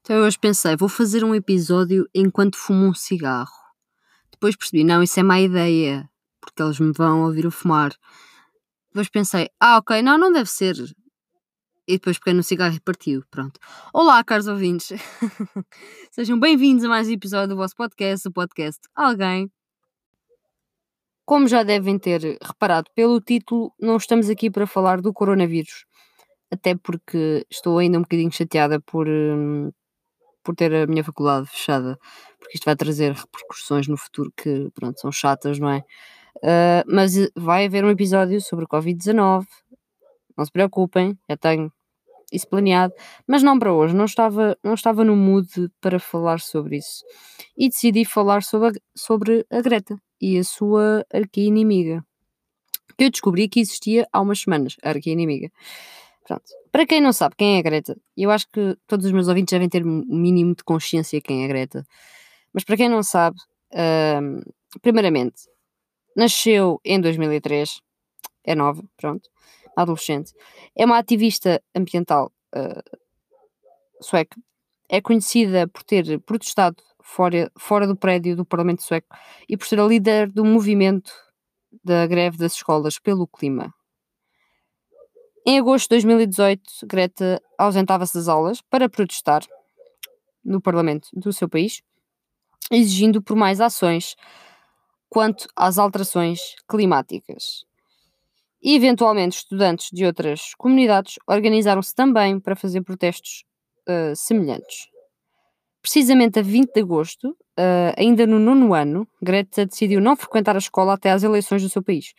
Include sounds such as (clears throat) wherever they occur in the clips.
Então eu hoje pensei, vou fazer um episódio enquanto fumo um cigarro. Depois percebi, não, isso é má ideia, porque eles me vão ouvir o fumar. Depois pensei, ah, ok, não, não deve ser. E depois peguei no cigarro e partiu. Pronto. Olá, caros ouvintes. (laughs) Sejam bem-vindos a mais um episódio do vosso podcast, o podcast Alguém. Como já devem ter reparado pelo título, não estamos aqui para falar do coronavírus. Até porque estou ainda um bocadinho chateada por, hum, por ter a minha faculdade fechada, porque isto vai trazer repercussões no futuro que, pronto, são chatas, não é? Uh, mas vai haver um episódio sobre o Covid-19, não se preocupem, já tenho isso planeado, mas não para hoje, não estava, não estava no mood para falar sobre isso. E decidi falar sobre a, sobre a Greta e a sua arqui-inimiga, que eu descobri que existia há umas semanas, a arqui-inimiga. Pronto. Para quem não sabe quem é a Greta, eu acho que todos os meus ouvintes devem ter um mínimo de consciência quem é a Greta. Mas para quem não sabe, hum, primeiramente, nasceu em 2003, é nova, pronto, adolescente. É uma ativista ambiental uh, sueca. É conhecida por ter protestado fora, fora do prédio do Parlamento Sueco e por ser a líder do movimento da greve das escolas pelo clima. Em agosto de 2018, Greta ausentava-se das aulas para protestar no Parlamento do seu país, exigindo por mais ações quanto às alterações climáticas. E, eventualmente, estudantes de outras comunidades organizaram-se também para fazer protestos uh, semelhantes. Precisamente a 20 de agosto, uh, ainda no nono ano, Greta decidiu não frequentar a escola até às eleições do seu país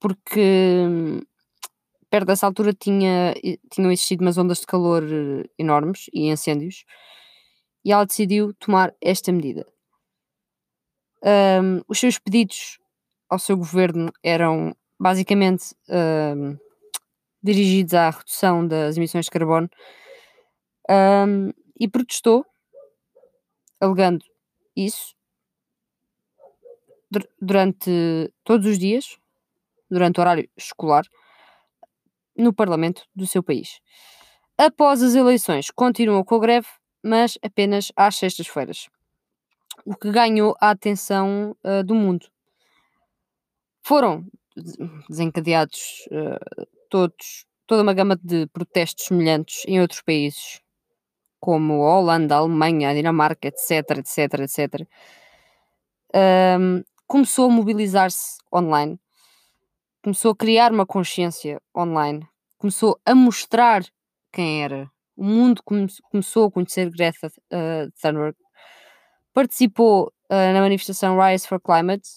porque perto dessa altura tinha, tinham existido umas ondas de calor eh, enormes e incêndios, e ela decidiu tomar esta medida. Um, os seus pedidos ao seu governo eram basicamente um, dirigidos à redução das emissões de carbono um, e protestou, alegando isso, durante todos os dias, durante o horário escolar no Parlamento do seu país. Após as eleições, continuou com a greve, mas apenas às sextas-feiras, o que ganhou a atenção uh, do mundo. Foram desencadeados uh, todos, toda uma gama de protestos semelhantes em outros países, como a Holanda, a Alemanha, a Dinamarca, etc, etc, etc. Um, começou a mobilizar-se online começou a criar uma consciência online, começou a mostrar quem era. O mundo come começou a conhecer Greta uh, Thunberg. Participou uh, na manifestação Rise for Climate,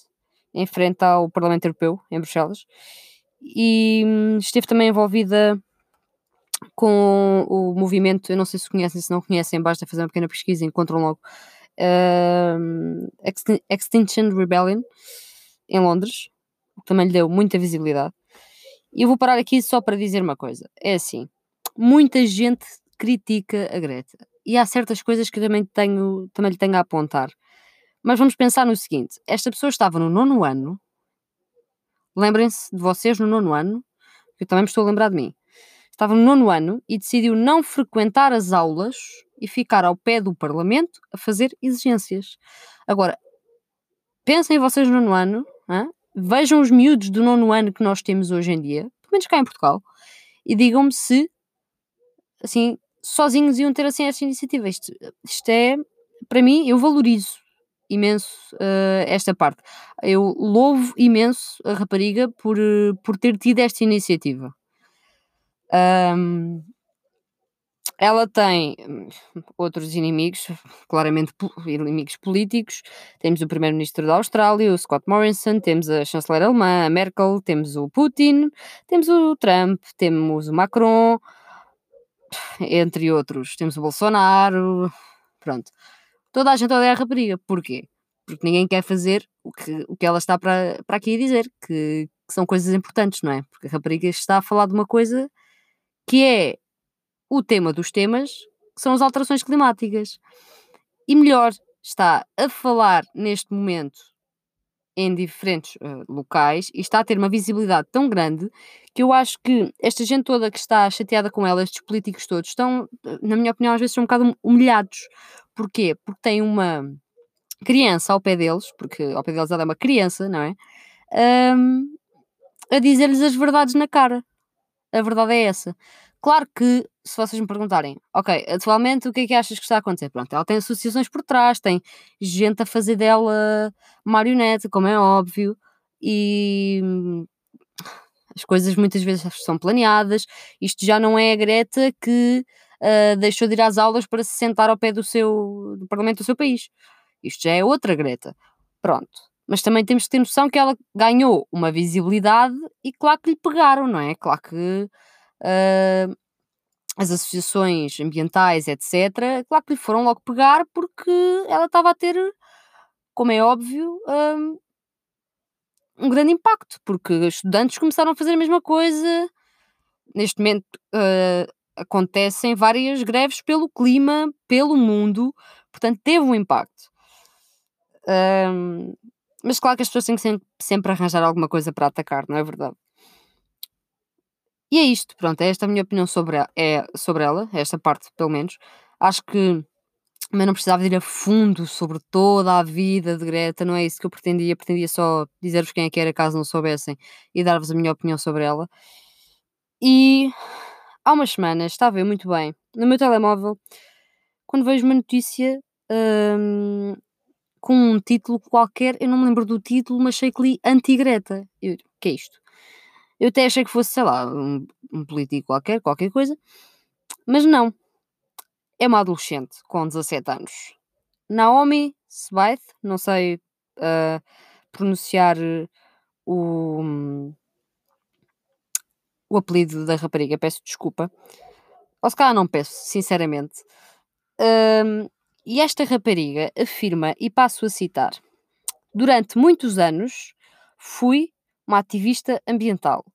em frente ao Parlamento Europeu, em Bruxelas, e um, esteve também envolvida com o movimento, eu não sei se conhecem, se não conhecem, basta fazer uma pequena pesquisa e encontram logo, uh, Extinction Rebellion, em Londres, também lhe deu muita visibilidade. E eu vou parar aqui só para dizer uma coisa: é assim, muita gente critica a Greta e há certas coisas que também, tenho, também lhe tenho a apontar. Mas vamos pensar no seguinte: esta pessoa estava no nono ano, lembrem-se de vocês no nono ano, que eu também me estou a lembrar de mim. Estava no nono ano e decidiu não frequentar as aulas e ficar ao pé do Parlamento a fazer exigências. Agora, pensem vocês no nono ano, hein? Vejam os miúdos do nono ano que nós temos hoje em dia, pelo menos cá em Portugal, e digam-me se, assim, sozinhos iam ter assim esta iniciativa. Isto, isto é, para mim, eu valorizo imenso uh, esta parte. Eu louvo imenso a rapariga por, uh, por ter tido esta iniciativa. Um, ela tem hum, outros inimigos, claramente inimigos políticos. Temos o primeiro-ministro da Austrália, o Scott Morrison, temos a chanceler alemã, a Merkel, temos o Putin, temos o Trump, temos o Macron, entre outros. Temos o Bolsonaro, pronto. Toda a gente odeia a rapariga. Porquê? Porque ninguém quer fazer o que, o que ela está para, para aqui dizer, que, que são coisas importantes, não é? Porque a rapariga está a falar de uma coisa que é o tema dos temas, que são as alterações climáticas. E melhor, está a falar neste momento em diferentes uh, locais e está a ter uma visibilidade tão grande que eu acho que esta gente toda que está chateada com ela, estes políticos todos, estão, na minha opinião, às vezes são um bocado humilhados. Porquê? Porque tem uma criança ao pé deles, porque ao pé deles ela é uma criança, não é? Um, a dizer-lhes as verdades na cara. A verdade é essa. Claro que, se vocês me perguntarem, ok, atualmente o que é que achas que está a acontecer? Pronto, ela tem associações por trás, tem gente a fazer dela marionete, como é óbvio, e as coisas muitas vezes são planeadas. Isto já não é a Greta que uh, deixou de ir às aulas para se sentar ao pé do seu do parlamento do seu país. Isto já é outra Greta. Pronto. Mas também temos que ter noção que ela ganhou uma visibilidade e claro que lhe pegaram, não é? Claro que uh, as associações ambientais, etc., claro que lhe foram logo pegar porque ela estava a ter, como é óbvio, um, um grande impacto, porque estudantes começaram a fazer a mesma coisa. Neste momento uh, acontecem várias greves pelo clima, pelo mundo, portanto teve um impacto. Um, mas claro que as pessoas têm que sempre, arranjar alguma coisa para atacar, não é verdade? E é isto, pronto, é esta a minha opinião sobre, ela, é, sobre ela, esta parte pelo menos. Acho que mas não precisava ir a fundo sobre toda a vida de Greta, não é isso que eu pretendia. Pretendia só dizer-vos quem é que era, caso não soubessem, e dar-vos a minha opinião sobre ela. E há umas semanas estava eu muito bem no meu telemóvel quando vejo uma notícia hum, com um título qualquer, eu não me lembro do título, mas sei que li anti-Greta. Eu, que é isto? Eu até achei que fosse, sei lá, um, um político qualquer, qualquer coisa, mas não. É uma adolescente com 17 anos. Naomi Sbythe, não sei uh, pronunciar o, o apelido da rapariga, peço desculpa. Ou se calhar não peço, sinceramente. Um, e esta rapariga afirma, e passo a citar: Durante muitos anos fui uma ativista ambiental.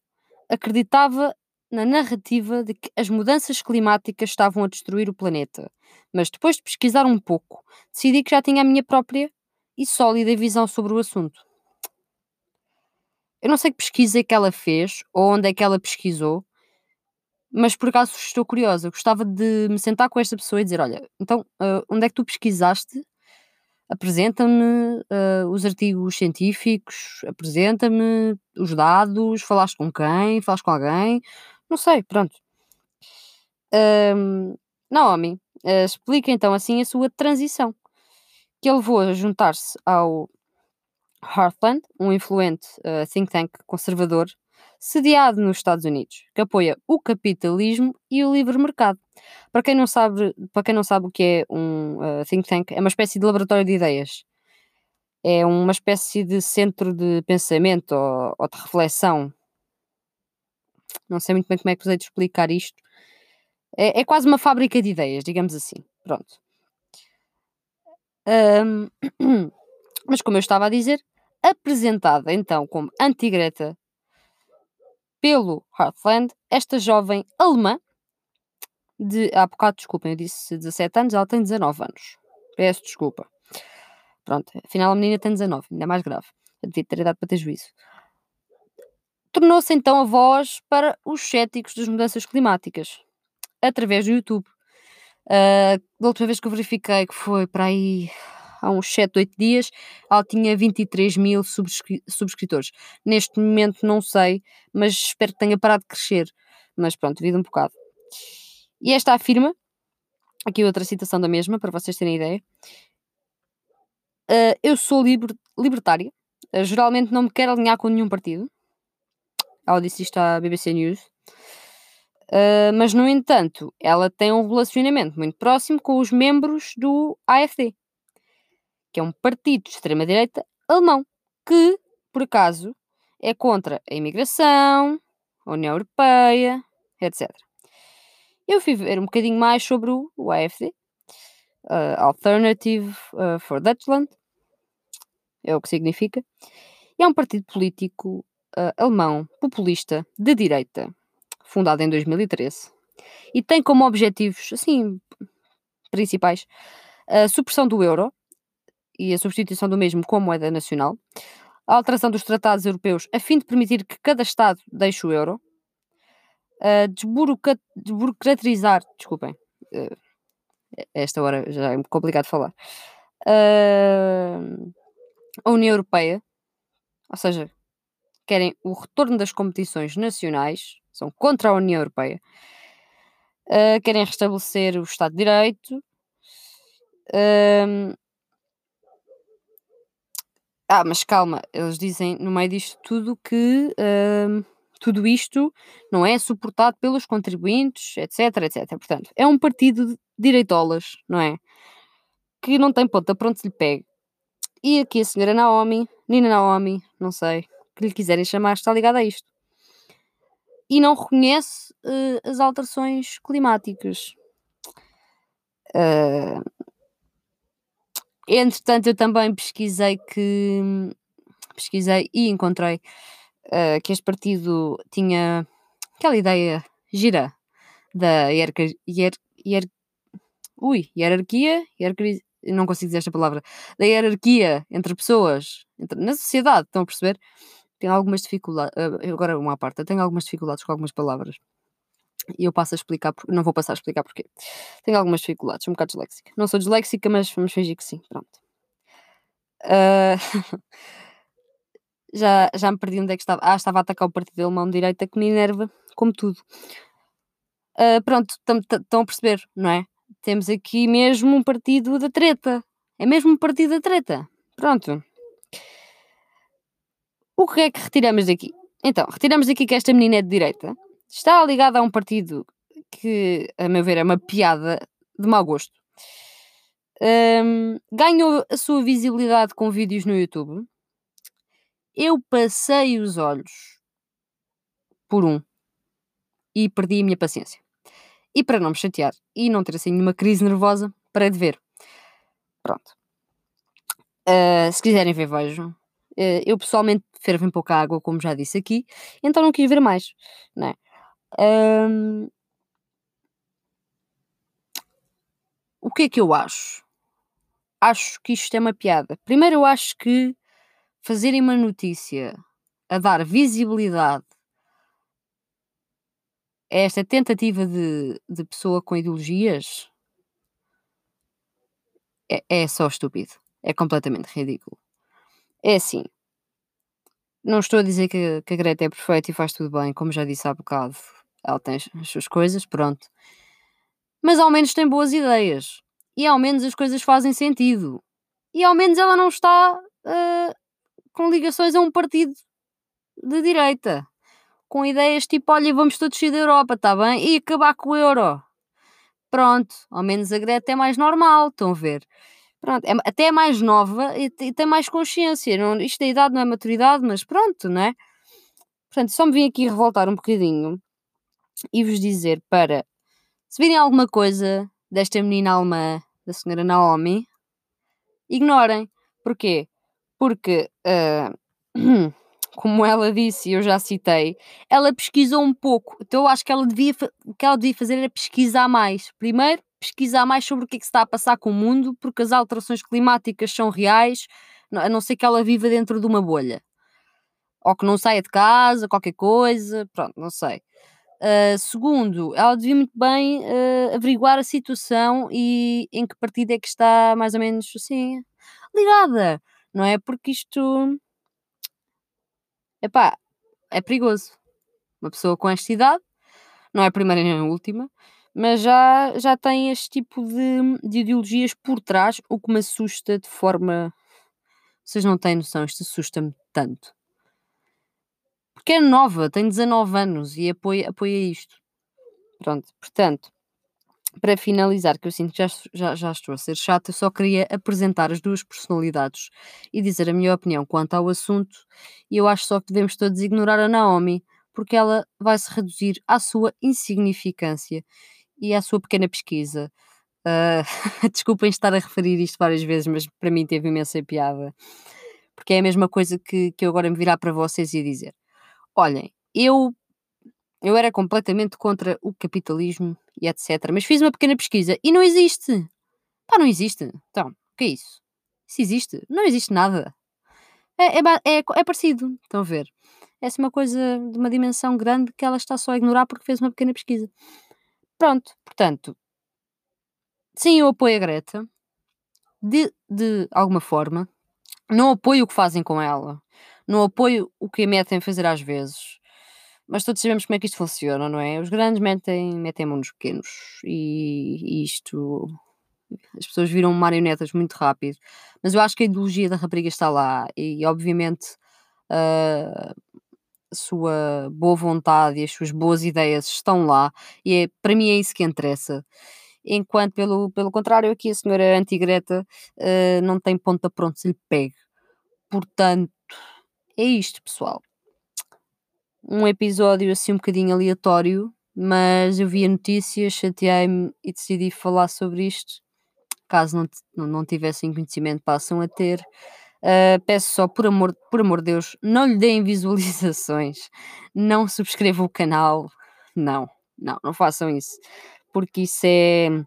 Acreditava na narrativa de que as mudanças climáticas estavam a destruir o planeta, mas depois de pesquisar um pouco, decidi que já tinha a minha própria e sólida visão sobre o assunto. Eu não sei que pesquisa é que ela fez ou onde é que ela pesquisou, mas por acaso estou curiosa. Gostava de me sentar com esta pessoa e dizer: Olha, então, uh, onde é que tu pesquisaste apresenta-me uh, os artigos científicos, apresenta-me os dados, falaste com quem, falaste com alguém, não sei, pronto. Um, Naomi uh, explica então assim a sua transição, que ele levou a juntar-se ao Heartland, um influente think tank conservador, sediado nos Estados Unidos, que apoia o capitalismo e o livre mercado. Para quem não sabe, para quem não sabe o que é um uh, think tank, é uma espécie de laboratório de ideias. É uma espécie de centro de pensamento ou, ou de reflexão. Não sei muito bem como é que vos hei de explicar isto. É, é quase uma fábrica de ideias, digamos assim. Pronto. Um, (clears throat) mas como eu estava a dizer, apresentada então como anti-Greta pelo Heartland, esta jovem alemã de. Há bocado, desculpem, eu disse 17 anos, ela tem 19 anos. Peço desculpa. Pronto, afinal a menina tem 19, ainda mais grave. Eu devia ter idade para ter juízo. Tornou-se então a voz para os céticos das mudanças climáticas, através do YouTube. Uh, da última vez que eu verifiquei, que foi para aí há uns 7, 8 dias, ela tinha 23 mil subscri subscritores. Neste momento não sei, mas espero que tenha parado de crescer. Mas pronto, devido um bocado. E esta afirma, aqui outra citação da mesma, para vocês terem ideia. Uh, eu sou liber, libertária, uh, geralmente não me quero alinhar com nenhum partido. Ela disse isto à BBC News. Uh, mas, no entanto, ela tem um relacionamento muito próximo com os membros do AFD, que é um partido de extrema-direita alemão, que, por acaso, é contra a imigração, a União Europeia, etc. Eu fui ver um bocadinho mais sobre o, AFD, uh, Alternative uh, for Deutschland, é o que significa. É um partido político uh, alemão populista de direita, fundado em 2013, e tem como objetivos, assim, principais, a supressão do euro e a substituição do mesmo com moeda nacional, a alteração dos tratados europeus a fim de permitir que cada Estado deixe o euro, uh, desburocratizar, desculpem, uh, esta hora já é complicado falar, uh, a União Europeia, ou seja, querem o retorno das competições nacionais, são contra a União Europeia, uh, querem restabelecer o Estado de Direito. Ah, mas calma, eles dizem no meio disto tudo que uh, tudo isto não é suportado pelos contribuintes, etc, etc. Portanto, é um partido de direitolas, não é? Que não tem ponta para onde se lhe pegue. E aqui a senhora Naomi, Nina Naomi, não sei, que lhe quiserem chamar, está ligada a isto. E não reconhece uh, as alterações climáticas. Uh, entretanto, eu também pesquisei que pesquisei e encontrei uh, que este partido tinha aquela ideia gira da hierarquia, hier, hier, ui, hierarquia, hierarquia, não consigo dizer esta palavra, da hierarquia entre pessoas entre, na sociedade, estão a perceber? Tenho algumas dificuldades, uh, agora uma parte, tenho algumas dificuldades com algumas palavras. E eu passo a explicar, não vou passar a explicar porquê. Tenho algumas dificuldades, um bocado disléxica. Não sou disléxica, mas vamos fingir que sim, pronto. Uh, (laughs) já, já me perdi onde é que estava. Ah, estava a atacar o partido alemão de direita que me enerva, como tudo. Uh, pronto, estão a perceber, não é? Temos aqui mesmo um partido da treta. É mesmo um partido da treta. Pronto. O que é que retiramos daqui? Então, retiramos daqui que esta menina é de direita, está ligada a um partido que, a meu ver, é uma piada de mau gosto. Um, ganhou a sua visibilidade com vídeos no YouTube. Eu passei os olhos por um e perdi a minha paciência. E para não me chatear e não ter assim nenhuma crise nervosa, parei de ver. Pronto. Uh, se quiserem ver, vejam. Uh, eu pessoalmente fervo em pouca água, como já disse aqui, então não quis ver mais. Não é? Um... O que é que eu acho? Acho que isto é uma piada. Primeiro, eu acho que fazerem uma notícia a dar visibilidade esta tentativa de, de pessoa com ideologias é, é só estúpido. É completamente ridículo. É assim. Não estou a dizer que, que a Greta é perfeita e faz tudo bem, como já disse há bocado. Ela tem as suas coisas, pronto. Mas ao menos tem boas ideias. E ao menos as coisas fazem sentido. E ao menos ela não está uh, com ligações a um partido de direita com ideias tipo: olha, vamos todos sair da Europa, está bem? E acabar com o euro. Pronto, ao menos a Greta é mais normal, estão a ver? Pronto, é, até é mais nova e, e tem mais consciência. Não, isto da idade não é maturidade, mas pronto, não é? Portanto, só me vim aqui revoltar um bocadinho e vos dizer para se virem alguma coisa desta menina alemã, da senhora Naomi, ignorem. Porquê? Porque uh, (clears throat) como ela disse e eu já citei, ela pesquisou um pouco. Então eu acho que ela devia, o que ela devia fazer era pesquisar mais. Primeiro, pesquisar mais sobre o que é que se está a passar com o mundo, porque as alterações climáticas são reais, a não ser que ela viva dentro de uma bolha. Ou que não saia de casa, qualquer coisa, pronto, não sei. Uh, segundo, ela devia muito bem uh, averiguar a situação e em que partido é que está mais ou menos assim ligada, não é? Porque isto epá, é perigoso. Uma pessoa com esta idade, não é a primeira nem a última, mas já, já tem este tipo de, de ideologias por trás, o que me assusta de forma. Vocês não têm noção, isto assusta-me tanto. Porque é nova, tem 19 anos e apoia, apoia isto. Pronto, portanto, para finalizar, que eu sinto que já, já, já estou a ser chata, eu só queria apresentar as duas personalidades e dizer a minha opinião quanto ao assunto. E eu acho só que devemos todos ignorar a Naomi, porque ela vai se reduzir à sua insignificância e à sua pequena pesquisa. Uh, (laughs) desculpem estar a referir isto várias vezes, mas para mim teve imensa piada. Porque é a mesma coisa que, que eu agora me virar para vocês e dizer: olhem, eu eu era completamente contra o capitalismo e etc. Mas fiz uma pequena pesquisa e não existe. Pá, não existe. Então, o que é isso? Isso existe? Não existe nada. É, é, é, é parecido, estão a ver? É assim uma coisa de uma dimensão grande que ela está só a ignorar porque fez uma pequena pesquisa. Pronto, portanto, sim, eu apoio a Greta, de, de alguma forma. Não apoio o que fazem com ela. Não apoio o que a metem fazer às vezes. Mas todos sabemos como é que isto funciona, não é? Os grandes metem, metem mão nos pequenos. E, e isto. As pessoas viram marionetas muito rápido. Mas eu acho que a ideologia da rapariga está lá. E obviamente ah, a sua boa vontade e as suas boas ideias estão lá. E é, para mim é isso que interessa. Enquanto, pelo, pelo contrário, aqui a senhora antigreta ah, não tem ponta pronto se lhe pegue. Portanto, é isto, pessoal. Um episódio assim um bocadinho aleatório, mas eu vi a notícia, chateei-me e decidi falar sobre isto. Caso não, não, não tivessem conhecimento, passam a ter. Uh, peço só, por amor, por amor de Deus, não lhe deem (laughs) visualizações, não subscrevam o canal, não, não, não façam isso, porque isso é, de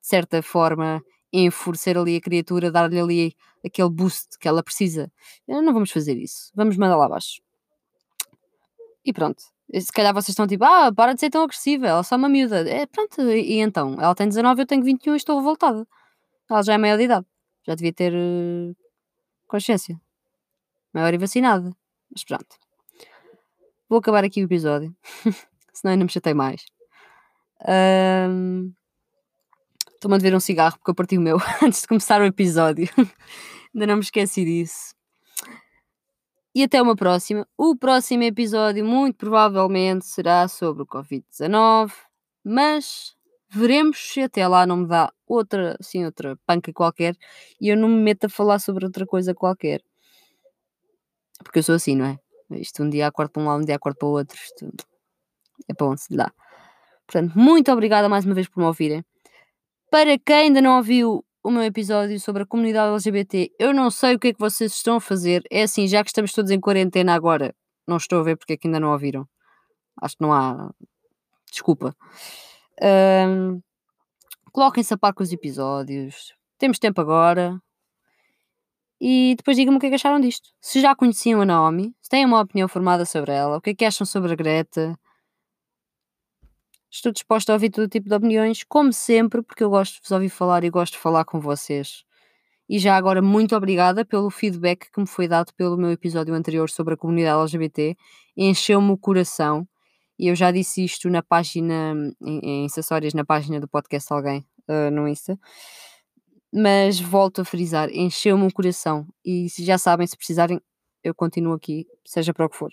certa forma, enfurecer ali a criatura, dar-lhe ali aquele boost que ela precisa. Eh, Não vamos fazer isso, vamos mandar lá abaixo. E pronto. E Se calhar vocês estão tipo, ah, para de ser tão agressiva, ela é só uma miúda. É, pronto, e, e então? Ela tem 19, eu tenho 21 e estou revoltada. Ela já é maior de idade. Já devia ter eh, consciência. Maior e vacinada. Mas pronto. Vou acabar aqui o episódio. (laughs) Senão ainda me chatei mais. Estou-me a dever um cigarro porque eu parti o meu (laughs) antes de começar o episódio. (laughs) ainda não me esqueci disso. E até uma próxima. O próximo episódio, muito provavelmente, será sobre o Covid-19, mas veremos se até lá não me dá outra, assim, outra panca qualquer e eu não me meto a falar sobre outra coisa qualquer. Porque eu sou assim, não é? Isto um dia acordo para um lado, um dia acordo para o outro. Isto é para onde se dá. Portanto, muito obrigada mais uma vez por me ouvirem. Para quem ainda não ouviu o meu episódio sobre a comunidade LGBT, eu não sei o que é que vocês estão a fazer. É assim, já que estamos todos em quarentena agora, não estou a ver porque é que ainda não ouviram. Acho que não há. Desculpa. Ahm, Coloquem-se a par com os episódios. Temos tempo agora. E depois digam-me o que é que acharam disto. Se já conheciam a Naomi, se têm uma opinião formada sobre ela, o que é que acham sobre a Greta. Estou disposta a ouvir todo tipo de opiniões, como sempre, porque eu gosto de vos ouvir falar e gosto de falar com vocês. E já agora, muito obrigada pelo feedback que me foi dado pelo meu episódio anterior sobre a comunidade LGBT. Encheu-me o coração. E eu já disse isto na página, em, em acessórios, na página do podcast Alguém, ah, no Insta. Mas volto a frisar, encheu-me o coração. E já sabem, se precisarem, eu continuo aqui, seja para o que for.